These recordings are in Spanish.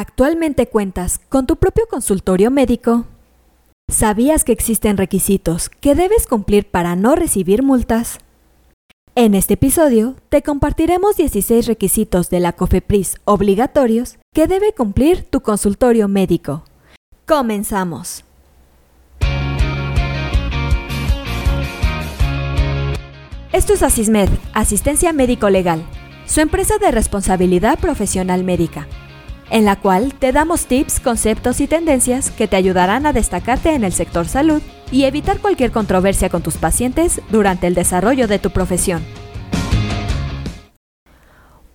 ¿Actualmente cuentas con tu propio consultorio médico? ¿Sabías que existen requisitos que debes cumplir para no recibir multas? En este episodio te compartiremos 16 requisitos de la COFEPRIS obligatorios que debe cumplir tu consultorio médico. Comenzamos. Esto es Asismed, Asistencia Médico Legal, su empresa de responsabilidad profesional médica en la cual te damos tips, conceptos y tendencias que te ayudarán a destacarte en el sector salud y evitar cualquier controversia con tus pacientes durante el desarrollo de tu profesión.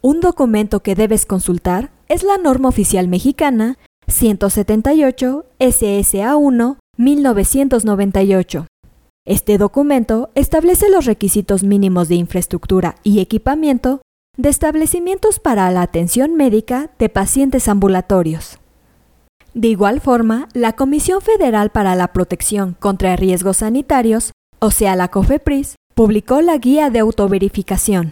Un documento que debes consultar es la norma oficial mexicana 178 SSA 1 1998. Este documento establece los requisitos mínimos de infraestructura y equipamiento de establecimientos para la atención médica de pacientes ambulatorios. De igual forma, la Comisión Federal para la Protección contra Riesgos Sanitarios, o sea la COFEPRIS, publicó la guía de autoverificación.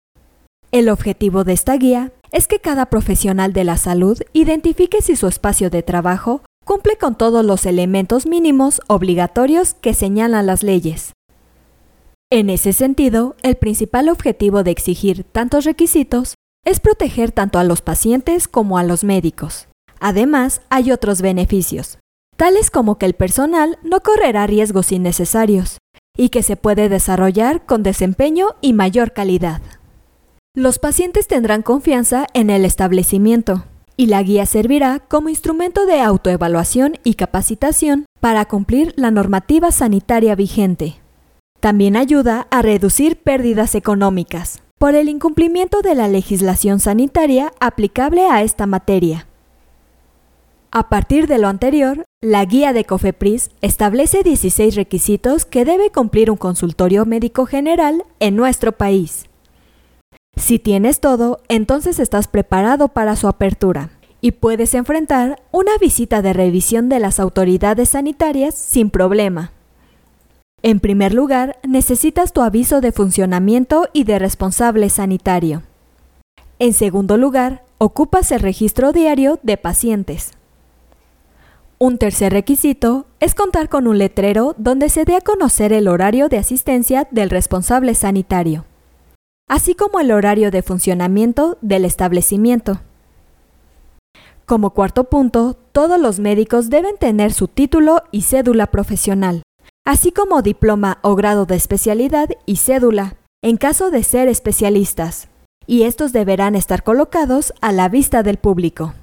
El objetivo de esta guía es que cada profesional de la salud identifique si su espacio de trabajo cumple con todos los elementos mínimos obligatorios que señalan las leyes. En ese sentido, el principal objetivo de exigir tantos requisitos es proteger tanto a los pacientes como a los médicos. Además, hay otros beneficios, tales como que el personal no correrá riesgos innecesarios y que se puede desarrollar con desempeño y mayor calidad. Los pacientes tendrán confianza en el establecimiento y la guía servirá como instrumento de autoevaluación y capacitación para cumplir la normativa sanitaria vigente. También ayuda a reducir pérdidas económicas por el incumplimiento de la legislación sanitaria aplicable a esta materia. A partir de lo anterior, la guía de COFEPRIS establece 16 requisitos que debe cumplir un consultorio médico general en nuestro país. Si tienes todo, entonces estás preparado para su apertura y puedes enfrentar una visita de revisión de las autoridades sanitarias sin problema. En primer lugar, necesitas tu aviso de funcionamiento y de responsable sanitario. En segundo lugar, ocupas el registro diario de pacientes. Un tercer requisito es contar con un letrero donde se dé a conocer el horario de asistencia del responsable sanitario, así como el horario de funcionamiento del establecimiento. Como cuarto punto, todos los médicos deben tener su título y cédula profesional así como diploma o grado de especialidad y cédula, en caso de ser especialistas, y estos deberán estar colocados a la vista del público.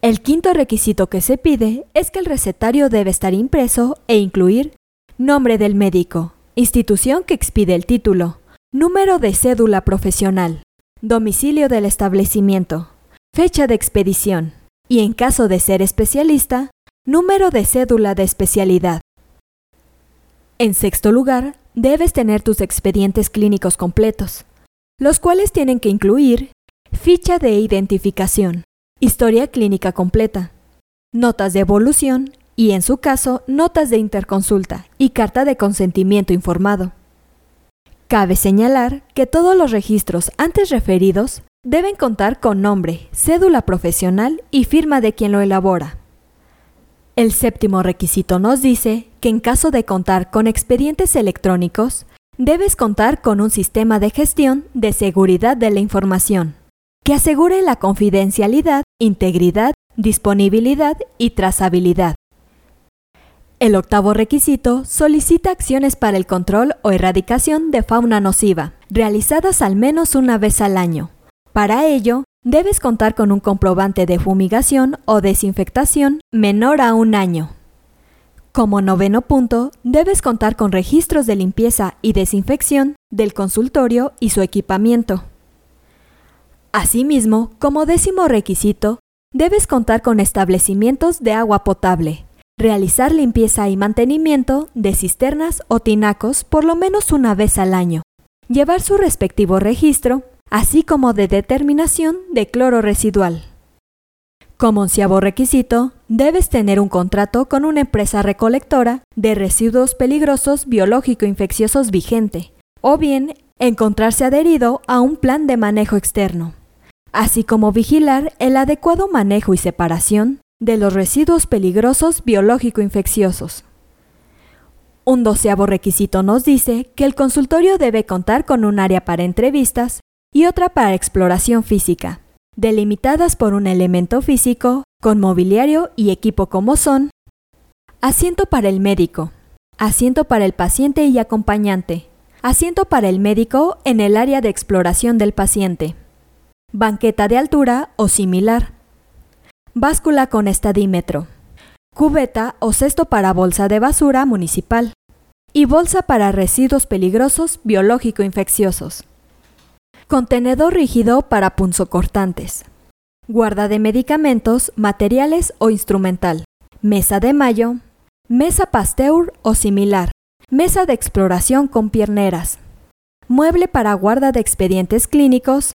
El quinto requisito que se pide es que el recetario debe estar impreso e incluir nombre del médico, institución que expide el título, número de cédula profesional, domicilio del establecimiento, fecha de expedición y, en caso de ser especialista, número de cédula de especialidad. En sexto lugar, debes tener tus expedientes clínicos completos, los cuales tienen que incluir ficha de identificación, historia clínica completa, notas de evolución y, en su caso, notas de interconsulta y carta de consentimiento informado. Cabe señalar que todos los registros antes referidos deben contar con nombre, cédula profesional y firma de quien lo elabora. El séptimo requisito nos dice que en caso de contar con expedientes electrónicos, debes contar con un sistema de gestión de seguridad de la información, que asegure la confidencialidad, integridad, disponibilidad y trazabilidad. El octavo requisito solicita acciones para el control o erradicación de fauna nociva, realizadas al menos una vez al año. Para ello, debes contar con un comprobante de fumigación o desinfectación menor a un año. Como noveno punto, debes contar con registros de limpieza y desinfección del consultorio y su equipamiento. Asimismo, como décimo requisito, debes contar con establecimientos de agua potable, realizar limpieza y mantenimiento de cisternas o tinacos por lo menos una vez al año, llevar su respectivo registro así como de determinación de cloro residual. Como onceavo requisito, debes tener un contrato con una empresa recolectora de residuos peligrosos biológico-infecciosos vigente, o bien encontrarse adherido a un plan de manejo externo. así como vigilar el adecuado manejo y separación de los residuos peligrosos biológico-infecciosos. Un doceavo requisito nos dice que el consultorio debe contar con un área para entrevistas y otra para exploración física, delimitadas por un elemento físico, con mobiliario y equipo como son asiento para el médico, asiento para el paciente y acompañante, asiento para el médico en el área de exploración del paciente, banqueta de altura o similar, báscula con estadímetro, cubeta o cesto para bolsa de basura municipal y bolsa para residuos peligrosos biológico-infecciosos. Contenedor rígido para punzocortantes. Guarda de medicamentos, materiales o instrumental. Mesa de mayo. Mesa Pasteur o similar. Mesa de exploración con pierneras. Mueble para guarda de expedientes clínicos.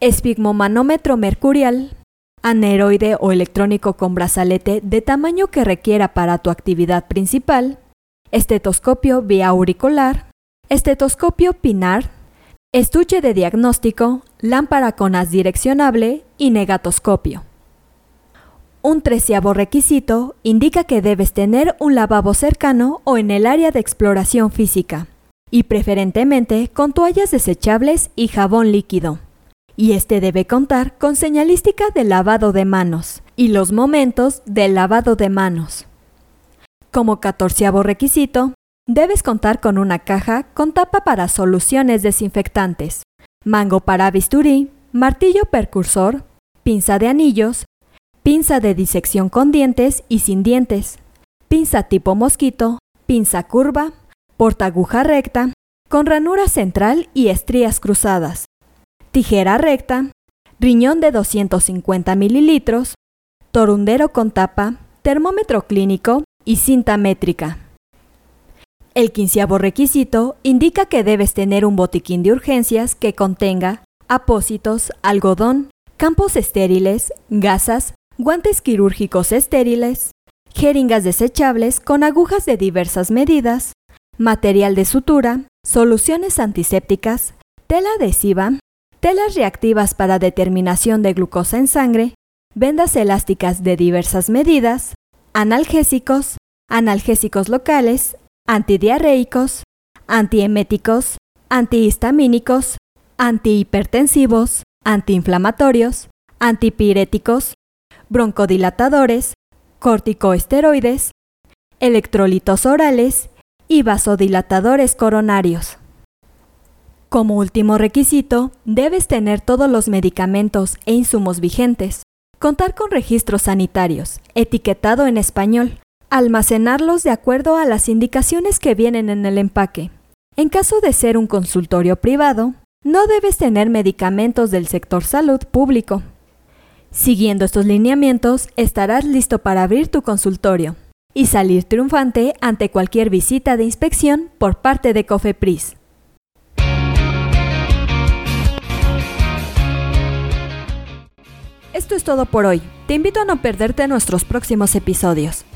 Espigmomanómetro mercurial aneroide o electrónico con brazalete de tamaño que requiera para tu actividad principal, estetoscopio vía auricular, estetoscopio pinar, estuche de diagnóstico, lámpara con haz direccionable y negatoscopio. Un treceavo requisito indica que debes tener un lavabo cercano o en el área de exploración física, y preferentemente con toallas desechables y jabón líquido y este debe contar con señalística de lavado de manos y los momentos del lavado de manos. Como catorceavo requisito, debes contar con una caja con tapa para soluciones desinfectantes, mango para bisturí, martillo percursor, pinza de anillos, pinza de disección con dientes y sin dientes, pinza tipo mosquito, pinza curva, portaguja recta, con ranura central y estrías cruzadas, tijera recta, riñón de 250 mililitros, torundero con tapa, termómetro clínico y cinta métrica. El quinceavo requisito indica que debes tener un botiquín de urgencias que contenga apósitos, algodón, campos estériles, gasas, guantes quirúrgicos estériles, jeringas desechables con agujas de diversas medidas, material de sutura, soluciones antisépticas, tela adhesiva, telas reactivas para determinación de glucosa en sangre, vendas elásticas de diversas medidas, analgésicos, analgésicos locales, antidiarreicos, antieméticos, antihistamínicos, antihipertensivos, antiinflamatorios, antipiréticos, broncodilatadores, corticoesteroides, electrolitos orales y vasodilatadores coronarios. Como último requisito, debes tener todos los medicamentos e insumos vigentes, contar con registros sanitarios, etiquetado en español, almacenarlos de acuerdo a las indicaciones que vienen en el empaque. En caso de ser un consultorio privado, no debes tener medicamentos del sector salud público. Siguiendo estos lineamientos, estarás listo para abrir tu consultorio y salir triunfante ante cualquier visita de inspección por parte de Cofepris. Esto es todo por hoy. Te invito a no perderte nuestros próximos episodios.